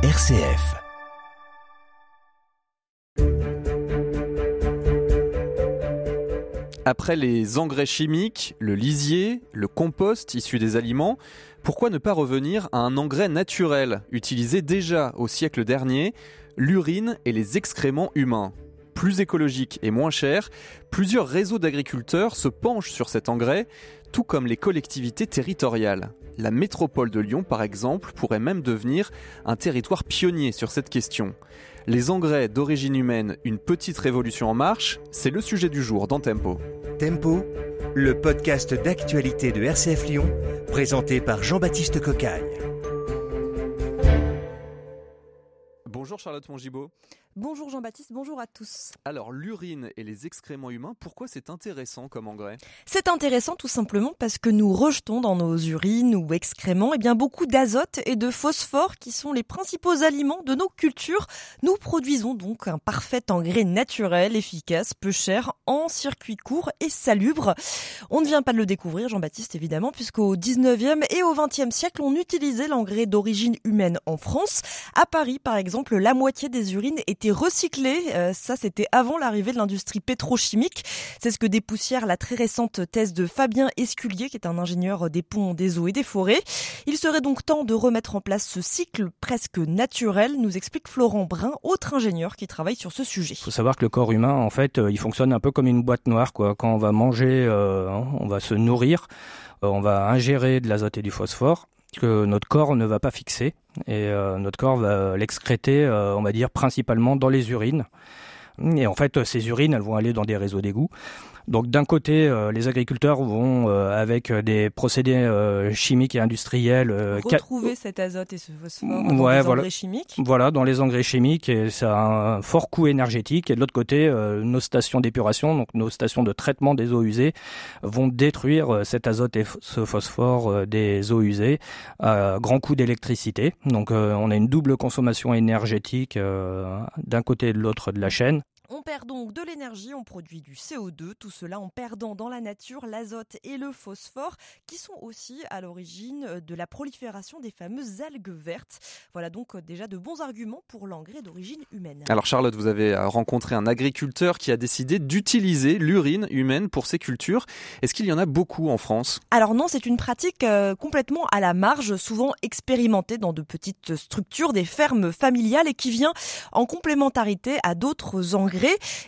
RCF. Après les engrais chimiques, le lisier, le compost issu des aliments, pourquoi ne pas revenir à un engrais naturel utilisé déjà au siècle dernier, l'urine et les excréments humains? Plus écologique et moins cher, plusieurs réseaux d'agriculteurs se penchent sur cet engrais, tout comme les collectivités territoriales. La métropole de Lyon, par exemple, pourrait même devenir un territoire pionnier sur cette question. Les engrais d'origine humaine, une petite révolution en marche, c'est le sujet du jour dans Tempo. Tempo, le podcast d'actualité de RCF Lyon, présenté par Jean-Baptiste Cocagne. Bonjour Charlotte Mongibaud. Bonjour Jean-Baptiste, bonjour à tous. Alors l'urine et les excréments humains, pourquoi c'est intéressant comme engrais? C'est intéressant tout simplement parce que nous rejetons dans nos urines ou excréments eh bien, beaucoup d'azote et de phosphore qui sont les principaux aliments de nos cultures. Nous produisons donc un parfait engrais naturel, efficace, peu cher, en circuit court et salubre. On ne vient pas de le découvrir Jean-Baptiste évidemment puisqu'au 19e et au 20e siècle on utilisait l'engrais d'origine humaine en France. À Paris par exemple la moitié des urines étaient recyclé. Euh, ça, c'était avant l'arrivée de l'industrie pétrochimique. C'est ce que dépoussière la très récente thèse de Fabien Esculier, qui est un ingénieur des ponts, des eaux et des forêts. Il serait donc temps de remettre en place ce cycle presque naturel, nous explique Florent Brun, autre ingénieur qui travaille sur ce sujet. Il faut savoir que le corps humain, en fait, euh, il fonctionne un peu comme une boîte noire. Quand on va manger, euh, hein, on va se nourrir, on va ingérer de l'azote et du phosphore que notre corps ne va pas fixer et euh, notre corps va l'excréter, euh, on va dire, principalement dans les urines. Et en fait, ces urines, elles vont aller dans des réseaux d'égouts. Donc d'un côté, euh, les agriculteurs vont, euh, avec des procédés euh, chimiques et industriels, retrouver cet azote et ce phosphore dans les voilà. engrais chimiques. Voilà, dans les engrais chimiques, et ça a un fort coût énergétique. Et de l'autre côté, nos stations d'épuration, donc nos stations de traitement des eaux usées, vont détruire cet azote et ce phosphore des eaux usées à grand coût d'électricité. Donc on a une double consommation énergétique d'un côté et de l'autre de la chaîne. On perd donc de l'énergie, on produit du CO2, tout cela en perdant dans la nature l'azote et le phosphore qui sont aussi à l'origine de la prolifération des fameuses algues vertes. Voilà donc déjà de bons arguments pour l'engrais d'origine humaine. Alors Charlotte, vous avez rencontré un agriculteur qui a décidé d'utiliser l'urine humaine pour ses cultures. Est-ce qu'il y en a beaucoup en France? Alors non, c'est une pratique euh, complètement à la marge, souvent expérimentée dans de petites structures, des fermes familiales et qui vient en complémentarité à d'autres engrais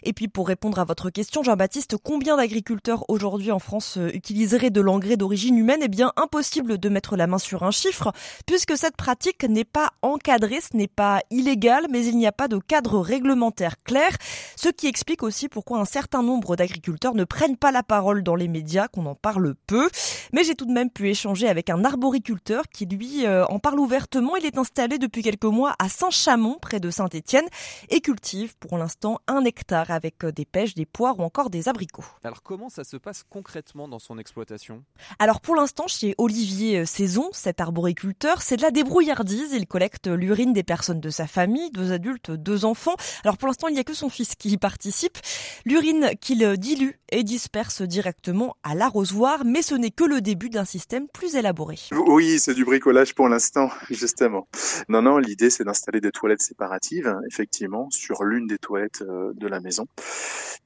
et puis pour répondre à votre question, Jean-Baptiste, combien d'agriculteurs aujourd'hui en France euh, utiliseraient de l'engrais d'origine humaine? Eh bien, impossible de mettre la main sur un chiffre, puisque cette pratique n'est pas encadrée, ce n'est pas illégal, mais il n'y a pas de cadre réglementaire clair, ce qui explique aussi pourquoi un certain nombre d'agriculteurs ne prennent pas la parole dans les médias, qu'on en parle peu. Mais j'ai tout de même pu échanger avec un arboriculteur qui, lui, euh, en parle ouvertement. Il est installé depuis quelques mois à Saint-Chamond, près de Saint-Étienne, et cultive pour l'instant un hectare avec euh, des pêches, des poires ou encore des abricots. Alors comment ça se passe concrètement dans son exploitation? Alors pour l'instant chez Olivier euh, Saison, cet arboriculteur, c'est de la débrouillardise. Il collecte l'urine des personnes de sa famille, deux adultes, deux enfants. Alors pour l'instant il n'y a que son fils qui y participe. L'urine qu'il dilue et disperse directement à l'arrosoir, mais ce n'est que le début d'un système plus élaboré. Oui, c'est du bricolage pour l'instant, justement. Non, non, l'idée c'est d'installer des toilettes séparatives, effectivement, sur l'une des toilettes euh, de la maison,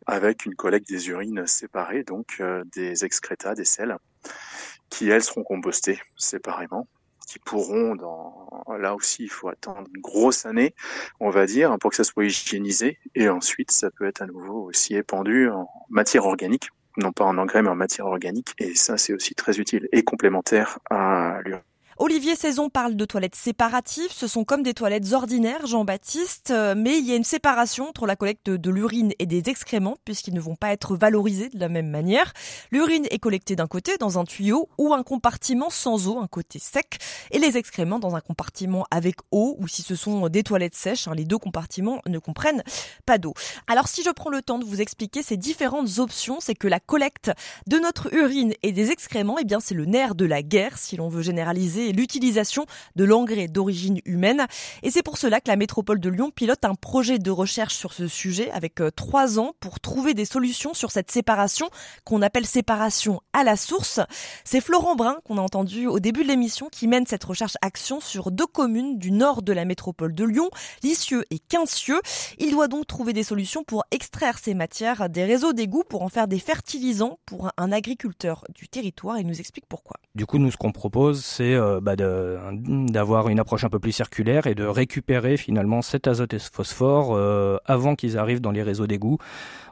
avec une collecte des urines séparées, donc euh, des excrétas, des sels, qui elles seront compostées séparément qui pourront dans là aussi il faut attendre une grosse année on va dire pour que ça soit hygiénisé et ensuite ça peut être à nouveau aussi épandu en matière organique non pas en engrais mais en matière organique et ça c'est aussi très utile et complémentaire à l'urine Olivier Saison parle de toilettes séparatives. Ce sont comme des toilettes ordinaires, Jean-Baptiste, euh, mais il y a une séparation entre la collecte de l'urine et des excréments, puisqu'ils ne vont pas être valorisés de la même manière. L'urine est collectée d'un côté dans un tuyau ou un compartiment sans eau, un côté sec, et les excréments dans un compartiment avec eau, ou si ce sont des toilettes sèches, hein, les deux compartiments ne comprennent pas d'eau. Alors si je prends le temps de vous expliquer ces différentes options, c'est que la collecte de notre urine et des excréments, eh bien c'est le nerf de la guerre, si l'on veut généraliser et l'utilisation de l'engrais d'origine humaine. Et c'est pour cela que la métropole de Lyon pilote un projet de recherche sur ce sujet avec euh, trois ans pour trouver des solutions sur cette séparation qu'on appelle séparation à la source. C'est Florent Brun qu'on a entendu au début de l'émission qui mène cette recherche action sur deux communes du nord de la métropole de Lyon, Lisieux et Quincieux. Il doit donc trouver des solutions pour extraire ces matières des réseaux d'égouts pour en faire des fertilisants pour un agriculteur du territoire. Il nous explique pourquoi. Du coup, nous, ce qu'on propose, c'est euh, bah, d'avoir une approche un peu plus circulaire et de récupérer finalement cet azote et ce phosphore euh, avant qu'ils arrivent dans les réseaux d'égouts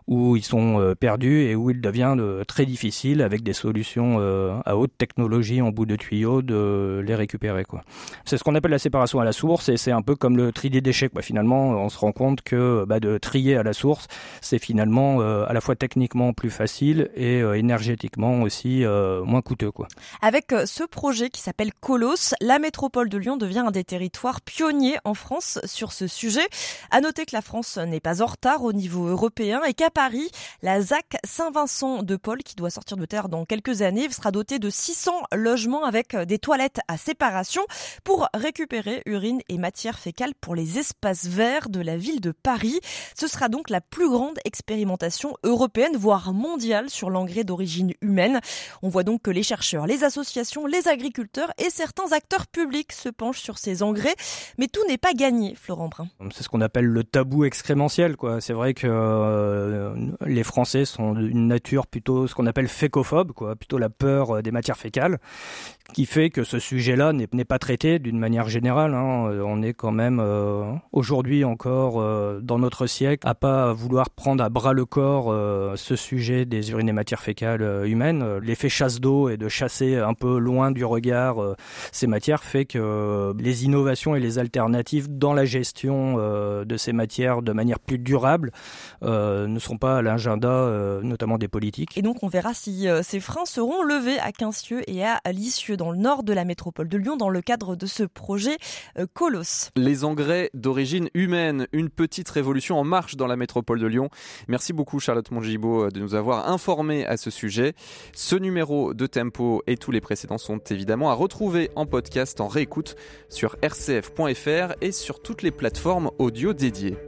où ils sont euh, perdus et où il devient euh, très difficile avec des solutions euh, à haute technologie en bout de tuyau de les récupérer. C'est ce qu'on appelle la séparation à la source et c'est un peu comme le tri des déchets. Finalement, on se rend compte que bah, de trier à la source, c'est finalement à la fois techniquement plus facile et énergétiquement aussi moins coûteux. Avec ce projet qui s'appelle Colos, la métropole de Lyon devient un des territoires pionniers en France sur ce sujet. À noter que la France n'est pas en retard au niveau européen et qu'à Paris, la ZAC Saint-Vincent de Paul, qui doit sortir de terre dans quelques années, sera dotée de 600 logements avec des toilettes à séparation pour récupérer urine et matière fécale pour les espaces verts de la ville de Paris. Ce sera donc la plus grande expérimentation européenne, voire mondiale, sur l'engrais d'origine humaine. On voit donc que les chercheurs, les associations, les agriculteurs et certains acteurs publics se penchent sur ces engrais. Mais tout n'est pas gagné, Florent Brun. C'est ce qu'on appelle le tabou excrémentiel. C'est vrai que euh, euh, les Français sont d'une nature plutôt ce qu'on appelle fécophobe, quoi, plutôt la peur euh, des matières fécales, qui fait que ce sujet-là n'est pas traité d'une manière générale. Hein. Euh, on est quand même aujourd'hui encore dans notre siècle à pas vouloir prendre à bras le corps ce sujet des urines et matières fécales humaines. L'effet chasse d'eau et de chasser un peu loin du regard ces matières fait que les innovations et les alternatives dans la gestion de ces matières de manière plus durable ne sont pas à l'agenda, euh, notamment des politiques. Et donc on verra si euh, ces freins seront levés à Quincieux et à Lisieux, dans le nord de la métropole de Lyon, dans le cadre de ce projet euh, Colos. Les engrais d'origine humaine, une petite révolution en marche dans la métropole de Lyon. Merci beaucoup Charlotte Mongibaud de nous avoir informés à ce sujet. Ce numéro de Tempo et tous les précédents sont évidemment à retrouver en podcast, en réécoute sur rcf.fr et sur toutes les plateformes audio dédiées.